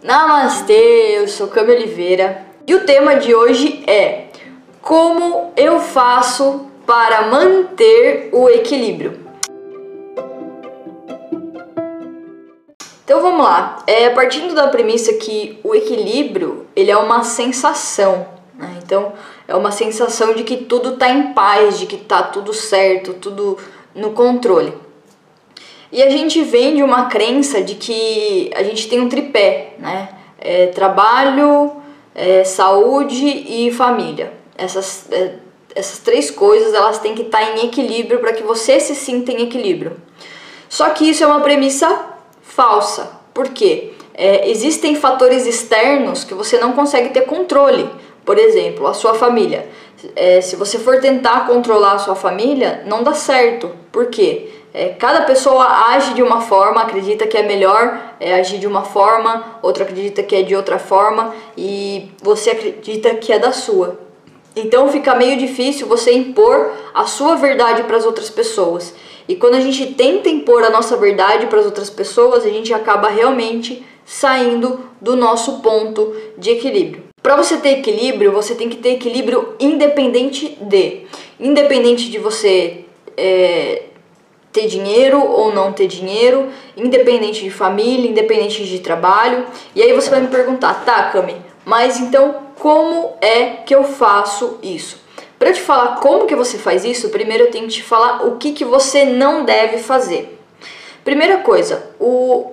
Namastê, eu sou Cami Oliveira e o tema de hoje é como eu faço para manter o equilíbrio. Então vamos lá, é, partindo da premissa que o equilíbrio ele é uma sensação, né? então é uma sensação de que tudo está em paz, de que está tudo certo, tudo no controle. E a gente vem de uma crença de que a gente tem um tripé, né? É, trabalho, é, saúde e família. Essas, é, essas três coisas elas têm que estar em equilíbrio para que você se sinta em equilíbrio. Só que isso é uma premissa falsa. Por quê? É, existem fatores externos que você não consegue ter controle. Por exemplo, a sua família. É, se você for tentar controlar a sua família, não dá certo. Por quê? É, cada pessoa age de uma forma, acredita que é melhor é, agir de uma forma, outra acredita que é de outra forma e você acredita que é da sua. Então fica meio difícil você impor a sua verdade para as outras pessoas. E quando a gente tenta impor a nossa verdade para as outras pessoas, a gente acaba realmente saindo do nosso ponto de equilíbrio. Para você ter equilíbrio, você tem que ter equilíbrio independente de. Independente de você é, ter dinheiro ou não ter dinheiro, independente de família, independente de trabalho. E aí você vai me perguntar, tá, Cami, mas então como é que eu faço isso? Para te falar como que você faz isso, primeiro eu tenho que te falar o que, que você não deve fazer. Primeira coisa, o,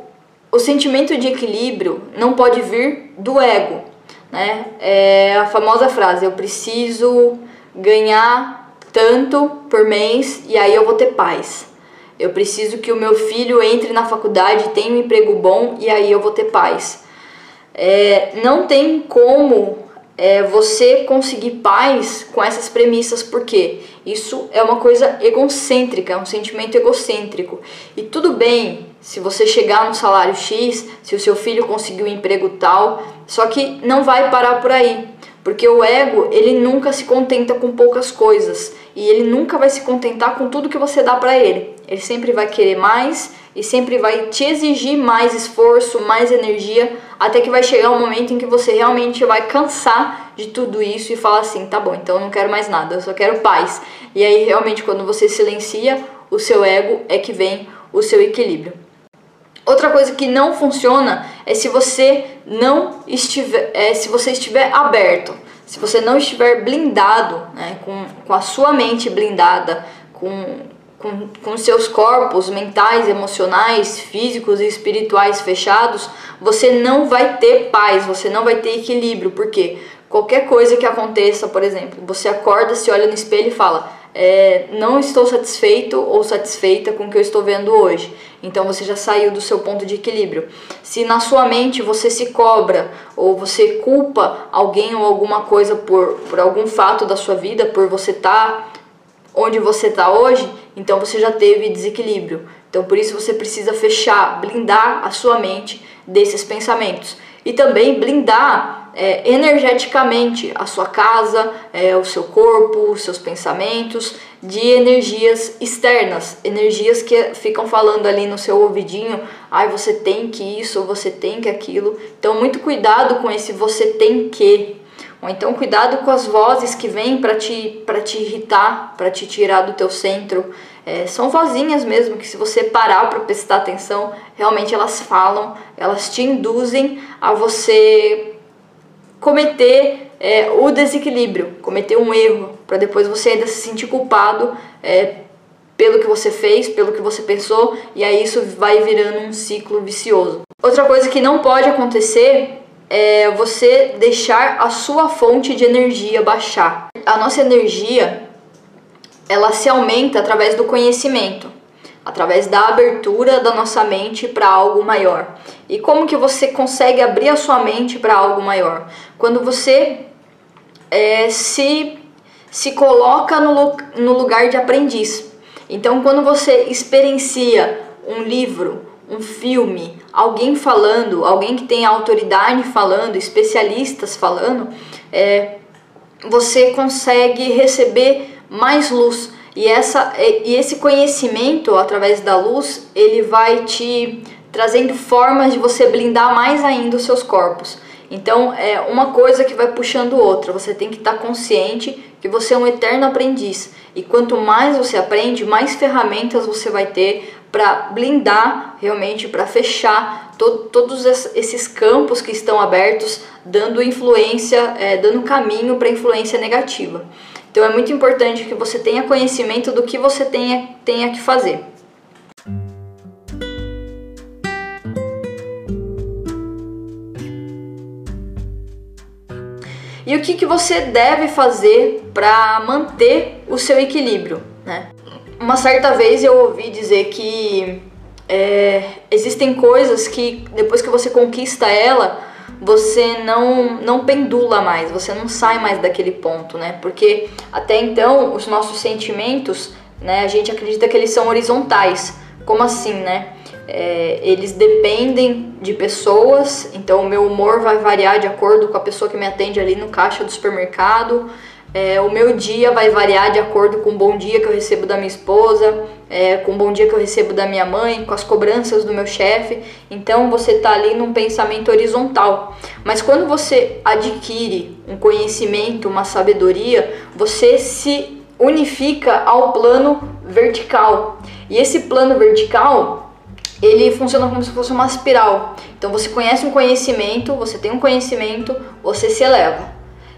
o sentimento de equilíbrio não pode vir do ego, né? É a famosa frase, eu preciso ganhar tanto por mês e aí eu vou ter paz. Eu preciso que o meu filho entre na faculdade, tenha um emprego bom e aí eu vou ter paz. É, não tem como é, você conseguir paz com essas premissas, porque isso é uma coisa egocêntrica, é um sentimento egocêntrico. E tudo bem se você chegar no salário X, se o seu filho conseguir um emprego tal, só que não vai parar por aí. Porque o ego, ele nunca se contenta com poucas coisas e ele nunca vai se contentar com tudo que você dá para ele. Ele sempre vai querer mais e sempre vai te exigir mais esforço, mais energia, até que vai chegar um momento em que você realmente vai cansar de tudo isso e falar assim: "Tá bom, então eu não quero mais nada, eu só quero paz". E aí realmente quando você silencia o seu ego é que vem o seu equilíbrio. Outra coisa que não funciona é se você não estiver, é, se você estiver aberto, se você não estiver blindado, né, com, com a sua mente blindada, com, com, com seus corpos mentais, emocionais, físicos e espirituais fechados, você não vai ter paz, você não vai ter equilíbrio, porque qualquer coisa que aconteça, por exemplo, você acorda, se olha no espelho e fala é, não estou satisfeito ou satisfeita com o que eu estou vendo hoje. Então você já saiu do seu ponto de equilíbrio. Se na sua mente você se cobra ou você culpa alguém ou alguma coisa por, por algum fato da sua vida, por você estar tá onde você está hoje, então você já teve desequilíbrio. Então por isso você precisa fechar, blindar a sua mente desses pensamentos e também blindar é, energeticamente a sua casa, é, o seu corpo, os seus pensamentos de energias externas, energias que ficam falando ali no seu ouvidinho, ai você tem que isso, você tem que aquilo. Então muito cuidado com esse você tem que. Ou então cuidado com as vozes que vêm para te para te irritar, para te tirar do teu centro. É, são vozinhas mesmo que se você parar para prestar atenção, realmente elas falam, elas te induzem a você cometer é, o desequilíbrio, cometer um erro, para depois você ainda se sentir culpado é, pelo que você fez, pelo que você pensou, e aí isso vai virando um ciclo vicioso. Outra coisa que não pode acontecer é você deixar a sua fonte de energia baixar. A nossa energia ela se aumenta através do conhecimento, através da abertura da nossa mente para algo maior. E como que você consegue abrir a sua mente para algo maior? Quando você é, se, se coloca no, no lugar de aprendiz. Então, quando você experiencia um livro, um filme, alguém falando, alguém que tem autoridade falando, especialistas falando, é, você consegue receber mais luz. E, essa, e esse conhecimento através da luz, ele vai te trazendo formas de você blindar mais ainda os seus corpos. Então, é uma coisa que vai puxando outra. Você tem que estar consciente que você é um eterno aprendiz. E quanto mais você aprende, mais ferramentas você vai ter para blindar realmente, para fechar to todos esses campos que estão abertos, dando influência, é, dando caminho para influência negativa. Então é muito importante que você tenha conhecimento do que você tenha, tenha que fazer. E o que, que você deve fazer para manter o seu equilíbrio, né? Uma certa vez eu ouvi dizer que é, existem coisas que depois que você conquista ela, você não, não pendula mais, você não sai mais daquele ponto, né? Porque até então os nossos sentimentos, né, a gente acredita que eles são horizontais. Como assim, né? É, eles dependem de pessoas, então o meu humor vai variar de acordo com a pessoa que me atende ali no caixa do supermercado. É, o meu dia vai variar de acordo com o bom dia que eu recebo da minha esposa, é, com o bom dia que eu recebo da minha mãe, com as cobranças do meu chefe. Então você está ali num pensamento horizontal. Mas quando você adquire um conhecimento, uma sabedoria, você se unifica ao plano vertical. E esse plano vertical ele funciona como se fosse uma espiral. Então você conhece um conhecimento, você tem um conhecimento, você se eleva.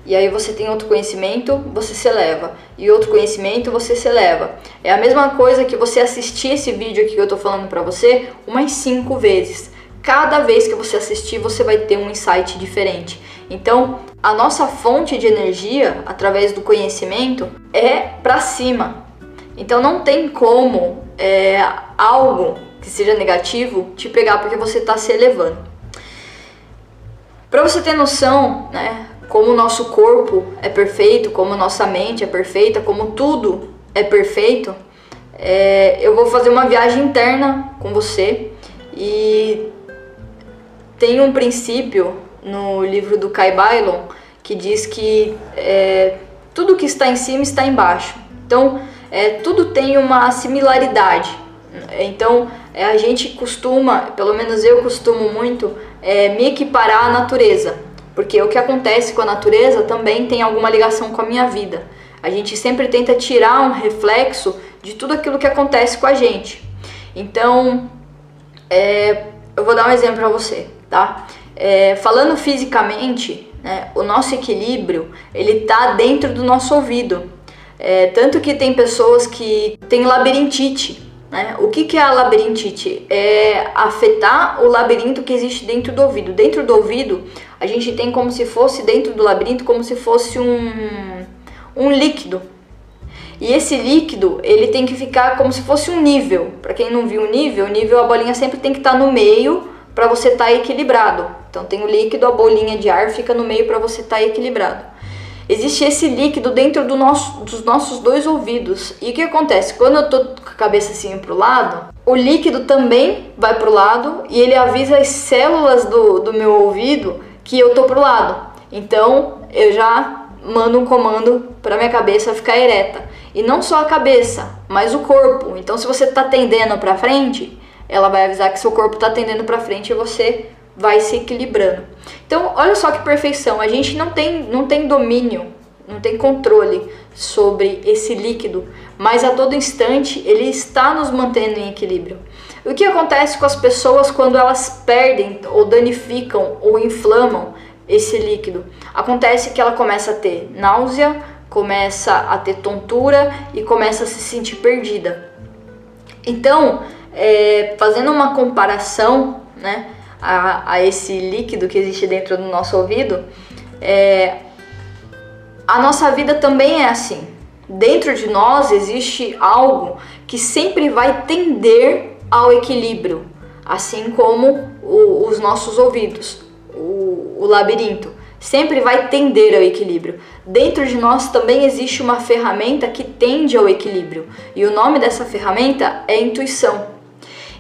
E aí você tem outro conhecimento, você se eleva. E outro conhecimento, você se eleva. É a mesma coisa que você assistir esse vídeo aqui que eu tô falando pra você umas cinco vezes. Cada vez que você assistir, você vai ter um insight diferente. Então, a nossa fonte de energia, através do conhecimento, é para cima. Então, não tem como é, algo que seja negativo te pegar porque você está se elevando. Para você ter noção, né, como o nosso corpo é perfeito, como nossa mente é perfeita, como tudo é perfeito, é, eu vou fazer uma viagem interna com você e tem um princípio no livro do Kai Bailon que diz que é, tudo que está em cima está embaixo. Então, é, tudo tem uma similaridade. Então, é, a gente costuma, pelo menos eu costumo muito, é, me equiparar à natureza, porque o que acontece com a natureza também tem alguma ligação com a minha vida. A gente sempre tenta tirar um reflexo de tudo aquilo que acontece com a gente. Então, é, eu vou dar um exemplo para você, tá? É, falando fisicamente, né, o nosso equilíbrio ele tá dentro do nosso ouvido. É, tanto que tem pessoas que têm labirintite, né? O que, que é a labirintite? É afetar o labirinto que existe dentro do ouvido. Dentro do ouvido, a gente tem como se fosse, dentro do labirinto, como se fosse um, um líquido. E esse líquido, ele tem que ficar como se fosse um nível. Para quem não viu o nível, o nível, a bolinha sempre tem que estar tá no meio para você estar tá equilibrado. Então tem o líquido, a bolinha de ar fica no meio para você estar tá equilibrado existe esse líquido dentro do nosso, dos nossos dois ouvidos. E o que acontece? Quando eu tô com a cabeça assim pro lado, o líquido também vai pro lado e ele avisa as células do, do meu ouvido que eu tô pro lado. Então eu já mando um comando para minha cabeça ficar ereta. E não só a cabeça, mas o corpo. Então se você tá tendendo para frente, ela vai avisar que seu corpo tá tendendo para frente e você vai se equilibrando. Então, olha só que perfeição. A gente não tem, não tem domínio, não tem controle sobre esse líquido, mas a todo instante ele está nos mantendo em equilíbrio. O que acontece com as pessoas quando elas perdem ou danificam ou inflamam esse líquido? Acontece que ela começa a ter náusea, começa a ter tontura e começa a se sentir perdida. Então, é, fazendo uma comparação, né? A, a esse líquido que existe dentro do nosso ouvido, é, a nossa vida também é assim. Dentro de nós existe algo que sempre vai tender ao equilíbrio, assim como o, os nossos ouvidos, o, o labirinto, sempre vai tender ao equilíbrio. Dentro de nós também existe uma ferramenta que tende ao equilíbrio, e o nome dessa ferramenta é intuição.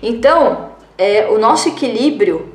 Então, é, o nosso equilíbrio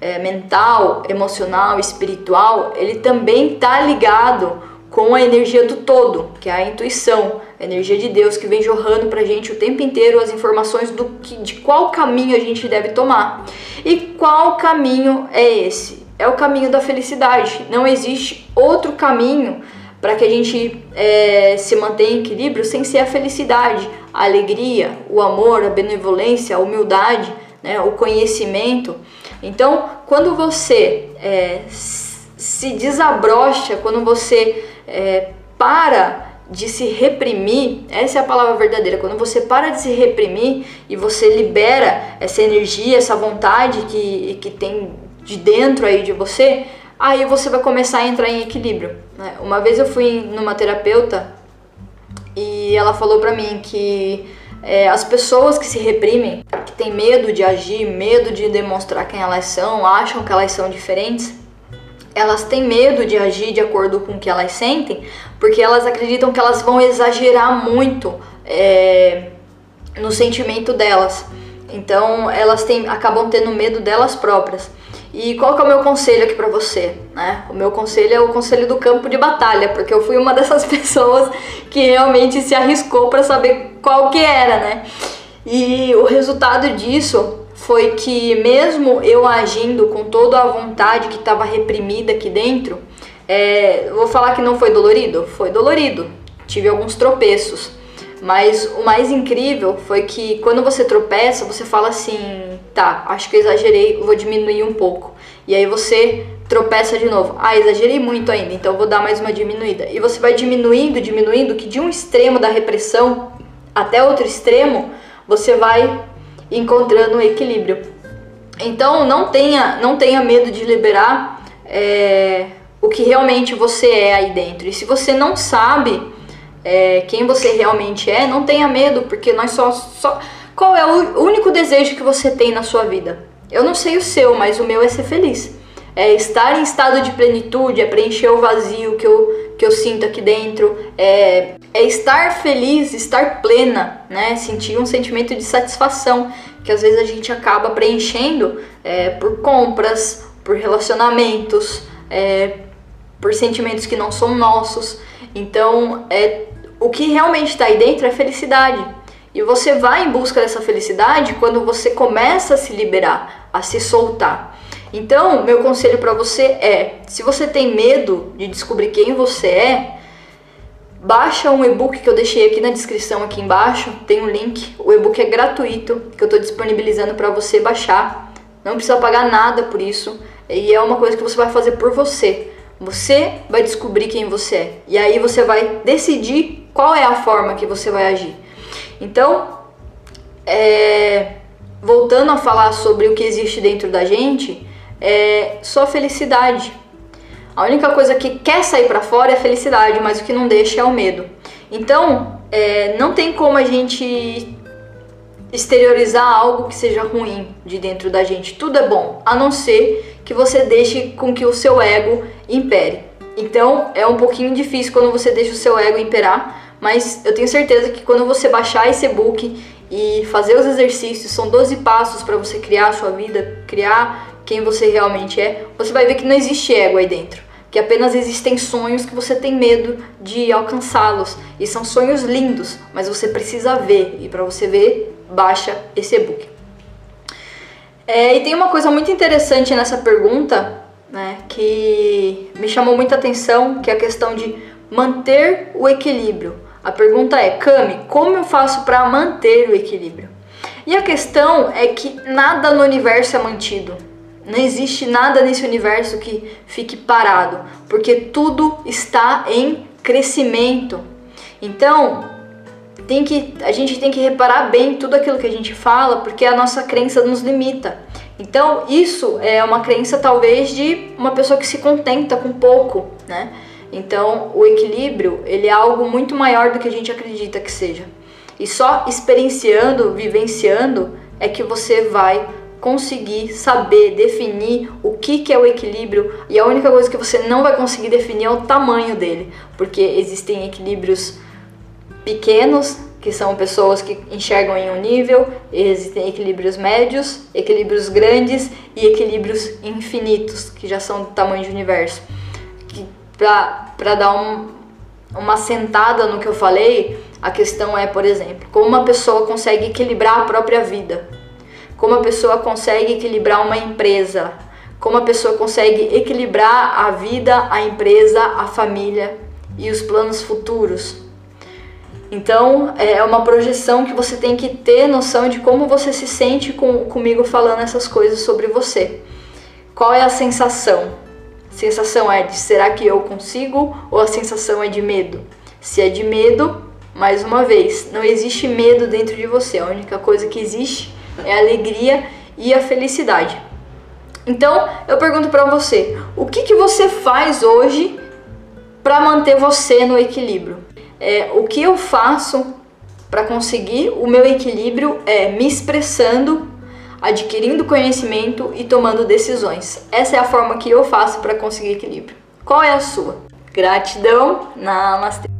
é, mental, emocional, espiritual, ele também está ligado com a energia do todo, que é a intuição, a energia de Deus que vem jorrando pra gente o tempo inteiro as informações do que, de qual caminho a gente deve tomar. E qual caminho é esse? É o caminho da felicidade. Não existe outro caminho para que a gente é, se mantenha em equilíbrio sem ser a felicidade, a alegria, o amor, a benevolência, a humildade, né, o conhecimento. Então, quando você é, se desabrocha, quando você é, para de se reprimir, essa é a palavra verdadeira. Quando você para de se reprimir e você libera essa energia, essa vontade que, que tem de dentro aí de você, aí você vai começar a entrar em equilíbrio. Né? Uma vez eu fui numa terapeuta e ela falou pra mim que é, as pessoas que se reprimem, que têm medo de agir, medo de demonstrar quem elas são, acham que elas são diferentes, elas têm medo de agir de acordo com o que elas sentem, porque elas acreditam que elas vão exagerar muito é, no sentimento delas. Então elas têm, acabam tendo medo delas próprias. E qual que é o meu conselho aqui para você? Né? O meu conselho é o conselho do campo de batalha, porque eu fui uma dessas pessoas que realmente se arriscou para saber qual que era, né? E o resultado disso foi que mesmo eu agindo com toda a vontade que estava reprimida aqui dentro, é, vou falar que não foi dolorido? Foi dolorido. Tive alguns tropeços. Mas o mais incrível foi que quando você tropeça, você fala assim: tá, acho que eu exagerei, vou diminuir um pouco. E aí você tropeça de novo. Ah, exagerei muito ainda, então vou dar mais uma diminuída. E você vai diminuindo, diminuindo, que de um extremo da repressão até outro extremo, você vai encontrando um equilíbrio. Então não tenha, não tenha medo de liberar é, o que realmente você é aí dentro. E se você não sabe é, quem você realmente é, não tenha medo, porque nós só, só. Qual é o único desejo que você tem na sua vida? Eu não sei o seu, mas o meu é ser feliz. É estar em estado de plenitude, é preencher o vazio que eu, que eu sinto aqui dentro, é, é estar feliz, estar plena, né? Sentir um sentimento de satisfação que às vezes a gente acaba preenchendo é, por compras, por relacionamentos, é, por sentimentos que não são nossos. Então, é, o que realmente está aí dentro é felicidade. E você vai em busca dessa felicidade quando você começa a se liberar, a se soltar. Então, meu conselho para você é: se você tem medo de descobrir quem você é, baixa um e-book que eu deixei aqui na descrição aqui embaixo, tem um link. O e-book é gratuito, que eu estou disponibilizando para você baixar. Não precisa pagar nada por isso, e é uma coisa que você vai fazer por você. Você vai descobrir quem você é. E aí você vai decidir qual é a forma que você vai agir. Então, é, voltando a falar sobre o que existe dentro da gente, é só felicidade. A única coisa que quer sair para fora é a felicidade, mas o que não deixa é o medo. Então, é, não tem como a gente exteriorizar algo que seja ruim de dentro da gente. Tudo é bom, a não ser que você deixe com que o seu ego impere. Então, é um pouquinho difícil quando você deixa o seu ego imperar, mas eu tenho certeza que quando você baixar esse e-book e fazer os exercícios, são 12 passos para você criar a sua vida, criar quem você realmente é, você vai ver que não existe ego aí dentro. Que apenas existem sonhos que você tem medo de alcançá-los. E são sonhos lindos, mas você precisa ver. E para você ver, baixa esse e-book. É, e tem uma coisa muito interessante nessa pergunta, né, que me chamou muita atenção, que é a questão de manter o equilíbrio. A pergunta é, Cami, como eu faço para manter o equilíbrio? E a questão é que nada no universo é mantido. Não existe nada nesse universo que fique parado, porque tudo está em crescimento. Então, tem que, a gente tem que reparar bem tudo aquilo que a gente fala, porque a nossa crença nos limita. Então, isso é uma crença talvez de uma pessoa que se contenta com pouco, né? Então, o equilíbrio, ele é algo muito maior do que a gente acredita que seja. E só experienciando, vivenciando é que você vai conseguir saber definir o que, que é o equilíbrio e a única coisa que você não vai conseguir definir é o tamanho dele, porque existem equilíbrios pequenos, que são pessoas que enxergam em um nível, existem equilíbrios médios, equilíbrios grandes e equilíbrios infinitos, que já são do tamanho de universo. Para dar um, uma sentada no que eu falei, a questão é, por exemplo, como uma pessoa consegue equilibrar a própria vida, como a pessoa consegue equilibrar uma empresa, como a pessoa consegue equilibrar a vida, a empresa, a família e os planos futuros. Então é uma projeção que você tem que ter noção de como você se sente com, comigo falando essas coisas sobre você. Qual é a sensação? Sensação é de será que eu consigo ou a sensação é de medo? Se é de medo, mais uma vez, não existe medo dentro de você. A única coisa que existe é a alegria e a felicidade. Então, eu pergunto para você, o que, que você faz hoje para manter você no equilíbrio? É, o que eu faço para conseguir o meu equilíbrio é me expressando, adquirindo conhecimento e tomando decisões. Essa é a forma que eu faço para conseguir equilíbrio. Qual é a sua? Gratidão, namastê.